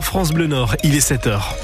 France Bleu Nord, il est 7h.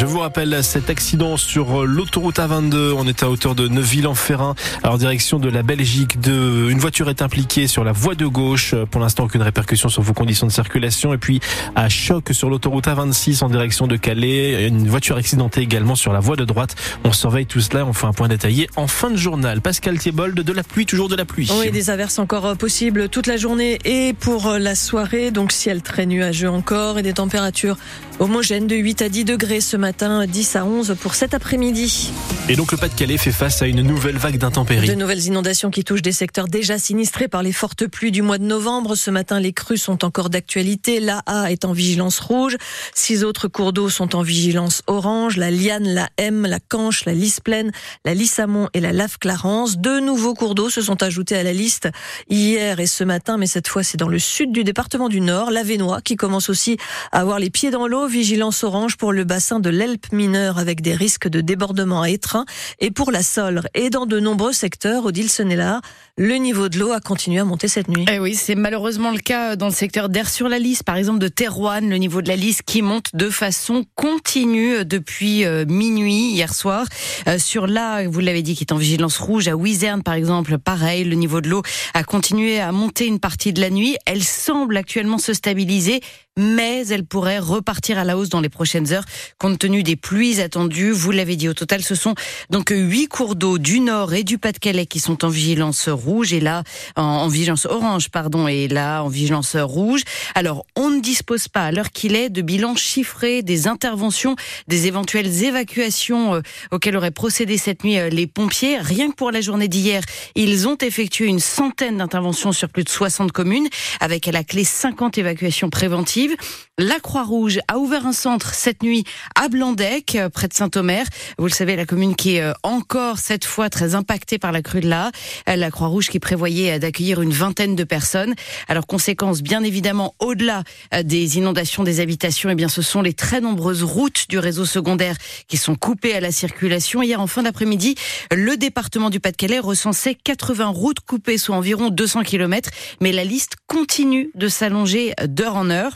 Je vous rappelle cet accident sur l'autoroute A22. On est à hauteur de Neuville-en-Ferrin, alors direction de la Belgique. Une voiture est impliquée sur la voie de gauche. Pour l'instant, aucune répercussion sur vos conditions de circulation. Et puis, à choc sur l'autoroute A26 en direction de Calais. Une voiture accidentée également sur la voie de droite. On surveille tout cela. On fait un point détaillé en fin de journal. Pascal Thiebold, de la pluie, toujours de la pluie. Oui, des averses encore possibles toute la journée et pour la soirée. Donc, ciel très nuageux encore et des températures homogènes de 8 à 10 degrés ce matin, 10 à 11 pour cet après-midi. Et donc le Pas-de-Calais fait face à une nouvelle vague d'intempéries. De nouvelles inondations qui touchent des secteurs déjà sinistrés par les fortes pluies du mois de novembre. Ce matin, les crues sont encore d'actualité. La A est en vigilance rouge. Six autres cours d'eau sont en vigilance orange. La Liane, la M, la Canche, la Lys Pleine, la Lissamont et la Lave Clarence. Deux nouveaux cours d'eau se sont ajoutés à la liste hier et ce matin, mais cette fois c'est dans le sud du département du Nord, la Vénois, qui commence aussi à avoir les pieds dans l'eau vigilance orange pour le bassin de l'Elpe mineure avec des risques de débordement à étreint et pour la Solre. Et dans de nombreux secteurs, Odile Senella, le niveau de l'eau a continué à monter cette nuit. Eh oui, c'est malheureusement le cas dans le secteur d'Air sur la Lys, par exemple de Terouane, le niveau de la Lys qui monte de façon continue depuis euh, minuit hier soir. Euh, sur là, vous l'avez dit, qui est en vigilance rouge à Wizerne par exemple, pareil, le niveau de l'eau a continué à monter une partie de la nuit. Elle semble actuellement se stabiliser mais elle pourrait repartir à la hausse dans les prochaines heures compte tenu des pluies attendues. Vous l'avez dit, au total, ce sont donc huit cours d'eau du Nord et du Pas-de-Calais qui sont en vigilance rouge et là en, vigilance orange, pardon, et là en vigilance rouge. Alors, on ne dispose pas à l'heure qu'il est de bilan chiffré des interventions, des éventuelles évacuations euh, auxquelles auraient procédé cette nuit euh, les pompiers. Rien que pour la journée d'hier, ils ont effectué une centaine d'interventions sur plus de 60 communes, avec à la clé 50 évacuations préventives. La Croix-Rouge a ouvert un centre cette nuit à Blandec, euh, près de Saint-Omer. Vous le savez, la commune qui est euh, encore cette fois très impactée par la crue de la. Euh, la Croix-Rouge qui prévoyait d'accueillir une vingtaine de personnes. Alors conséquence, bien évidemment, au-delà des inondations des habitations, eh bien ce sont les très nombreuses routes du réseau secondaire qui sont coupées à la circulation. Hier en fin d'après-midi, le département du Pas-de-Calais recensait 80 routes coupées, soit environ 200 km. Mais la liste continue de s'allonger d'heure en heure.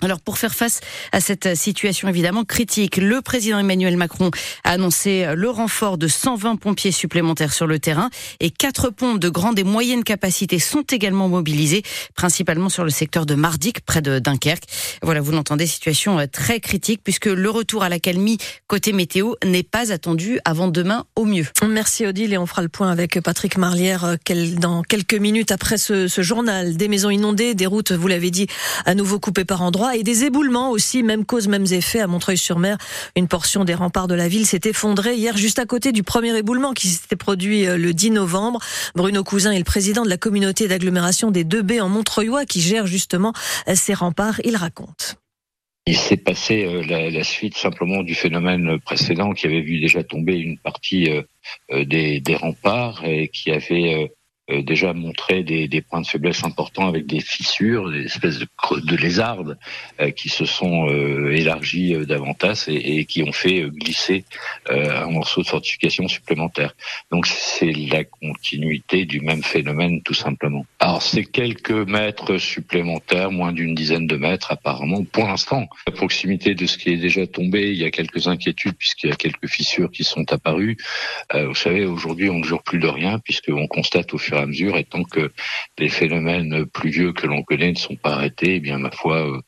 Alors pour faire face à cette situation évidemment critique, le président Emmanuel Macron a annoncé le renfort de 120 pompiers supplémentaires sur le terrain et quatre pompes de grande et moyenne capacité sont également mobilisées, principalement sur le secteur de Mardic, près de Dunkerque. Voilà, vous l'entendez, situation euh, très critique puisque le retour à la calmie côté météo n'est pas attendu avant demain au mieux. Merci Odile et on fera le point avec Patrick Marlière euh, dans quelques minutes après ce, ce journal. Des maisons inondées, des routes, vous l'avez dit, à nouveau coupées par endroits et des éboulements aussi, même cause, mêmes effets à Montreuil-sur-Mer. Une portion des remparts de la ville s'est effondrée hier juste à côté du premier éboulement qui s'était produit euh, le 10 novembre. Bruno Cousin est le président de la communauté d'agglomération des deux b en Montreuilois qui gère justement euh, ces remparts. Il raconte. Il s'est passé euh, la, suite simplement du phénomène précédent qui avait vu déjà tomber une partie des remparts et qui avait euh, déjà montré des, des, points de faiblesse importants avec des fissures, des espèces de, de lézardes euh, qui se sont euh, élargies davantage et, et, qui ont fait glisser un morceau de fortification supplémentaire. Donc c'est la continuité du même phénomène tout simplement. Alors c'est quelques mètres supplémentaires, moins d'une dizaine de mètres apparemment pour l'instant. À proximité de ce qui est déjà tombé, il y a quelques inquiétudes puisqu'il y a quelques fissures qui sont apparues. vous savez, aujourd'hui on ne jure plus de rien puisqu'on constate au fur à mesure, et tant que les phénomènes pluvieux que l'on connaît ne sont pas arrêtés, eh bien ma foi, euh,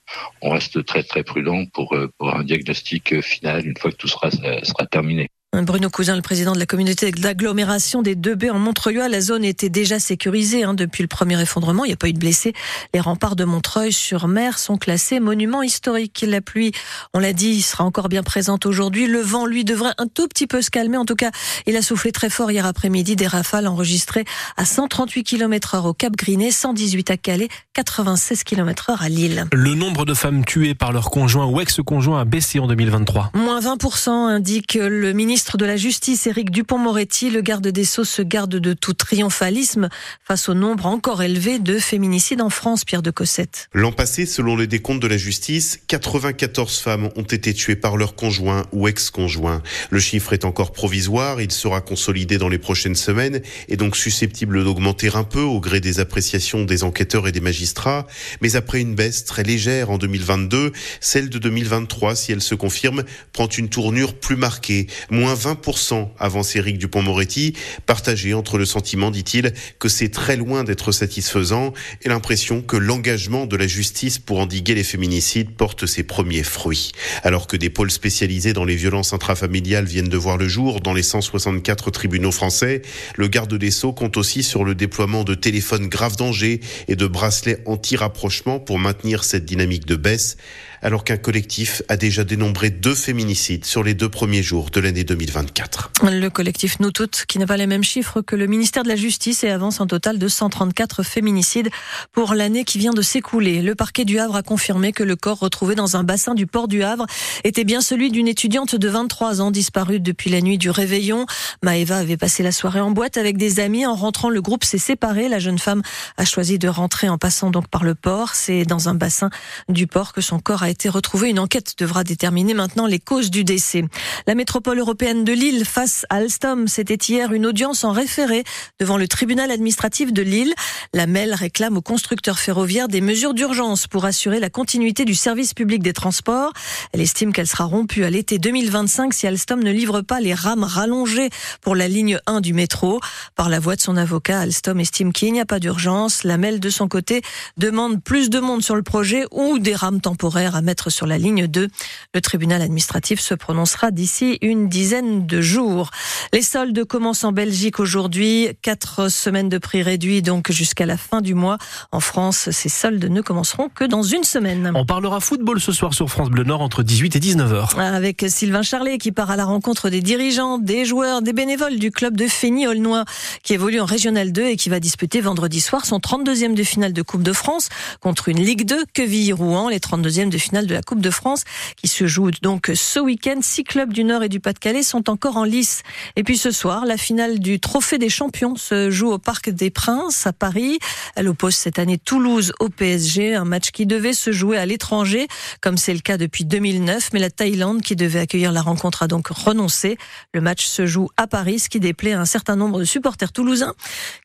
on reste très très prudent pour, euh, pour un diagnostic final une fois que tout sera, sera terminé. Bruno Cousin, le président de la communauté d'agglomération des deux baies en Montreuil, la zone était déjà sécurisée hein, depuis le premier effondrement. Il n'y a pas eu de blessés. Les remparts de Montreuil-sur-Mer sont classés monuments historiques. La pluie, on l'a dit, sera encore bien présente aujourd'hui. Le vent, lui, devrait un tout petit peu se calmer. En tout cas, il a soufflé très fort hier après-midi. Des rafales enregistrées à 138 km heure au Cap Grinet, 118 à Calais, 96 km heure à Lille. Le nombre de femmes tuées par leur conjoint ou ex-conjoint a baissé en 2023. Moins 20% indique le ministre ministre de la Justice, Éric Dupont-Moretti, le garde des Sceaux se garde de tout triomphalisme face au nombre encore élevé de féminicides en France, Pierre de Cossette. L'an passé, selon les décomptes de la justice, 94 femmes ont été tuées par leur conjoint ou ex-conjoint. Le chiffre est encore provisoire, il sera consolidé dans les prochaines semaines et donc susceptible d'augmenter un peu au gré des appréciations des enquêteurs et des magistrats. Mais après une baisse très légère en 2022, celle de 2023, si elle se confirme, prend une tournure plus marquée, moins 20% avance Éric Dupont-Moretti, partagé entre le sentiment, dit-il, que c'est très loin d'être satisfaisant et l'impression que l'engagement de la justice pour endiguer les féminicides porte ses premiers fruits. Alors que des pôles spécialisés dans les violences intrafamiliales viennent de voir le jour dans les 164 tribunaux français, le garde des Sceaux compte aussi sur le déploiement de téléphones grave danger et de bracelets anti-rapprochement pour maintenir cette dynamique de baisse alors qu'un collectif a déjà dénombré deux féminicides sur les deux premiers jours de l'année 2024. Le collectif Nous Toutes, qui n'a pas les mêmes chiffres que le ministère de la Justice et avance un total de 134 féminicides pour l'année qui vient de s'écouler. Le parquet du Havre a confirmé que le corps retrouvé dans un bassin du port du Havre était bien celui d'une étudiante de 23 ans disparue depuis la nuit du réveillon. Maëva avait passé la soirée en boîte avec des amis. En rentrant, le groupe s'est séparé. La jeune femme a choisi de rentrer en passant donc par le port. C'est dans un bassin du port que son corps a été retrouvé. Une enquête devra déterminer maintenant les causes du décès. La métropole européenne de Lille face à Alstom, c'était hier une audience en référé devant le tribunal administratif de Lille. La MEL réclame aux constructeurs ferroviaires des mesures d'urgence pour assurer la continuité du service public des transports. Elle estime qu'elle sera rompue à l'été 2025 si Alstom ne livre pas les rames rallongées pour la ligne 1 du métro. Par la voix de son avocat, Alstom estime qu'il n'y a pas d'urgence. La MEL, de son côté, demande plus de monde sur le projet ou des rames temporaires à mettre sur la ligne 2. Le tribunal administratif se prononcera d'ici une dizaine de jours. Les soldes commencent en Belgique aujourd'hui. Quatre semaines de prix réduits donc jusqu'à la fin du mois. En France, ces soldes ne commenceront que dans une semaine. On parlera football ce soir sur France Bleu Nord entre 18 et 19h. Avec Sylvain Charlet qui part à la rencontre des dirigeants, des joueurs, des bénévoles du club de Fény-Aulnois qui évolue en Régional 2 et qui va disputer vendredi soir son 32e de finale de Coupe de France contre une Ligue 2 Quevilly-Rouen, les 32e de finale de la Coupe de France qui se joue donc ce week-end. Six clubs du Nord et du Pas-de-Calais sont encore en lice. Et puis ce soir, la finale du Trophée des Champions se joue au Parc des Princes à Paris. Elle oppose cette année Toulouse au PSG, un match qui devait se jouer à l'étranger, comme c'est le cas depuis 2009. Mais la Thaïlande, qui devait accueillir la rencontre, a donc renoncé. Le match se joue à Paris, ce qui déplaît à un certain nombre de supporters toulousains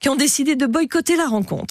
qui ont décidé de boycotter la rencontre.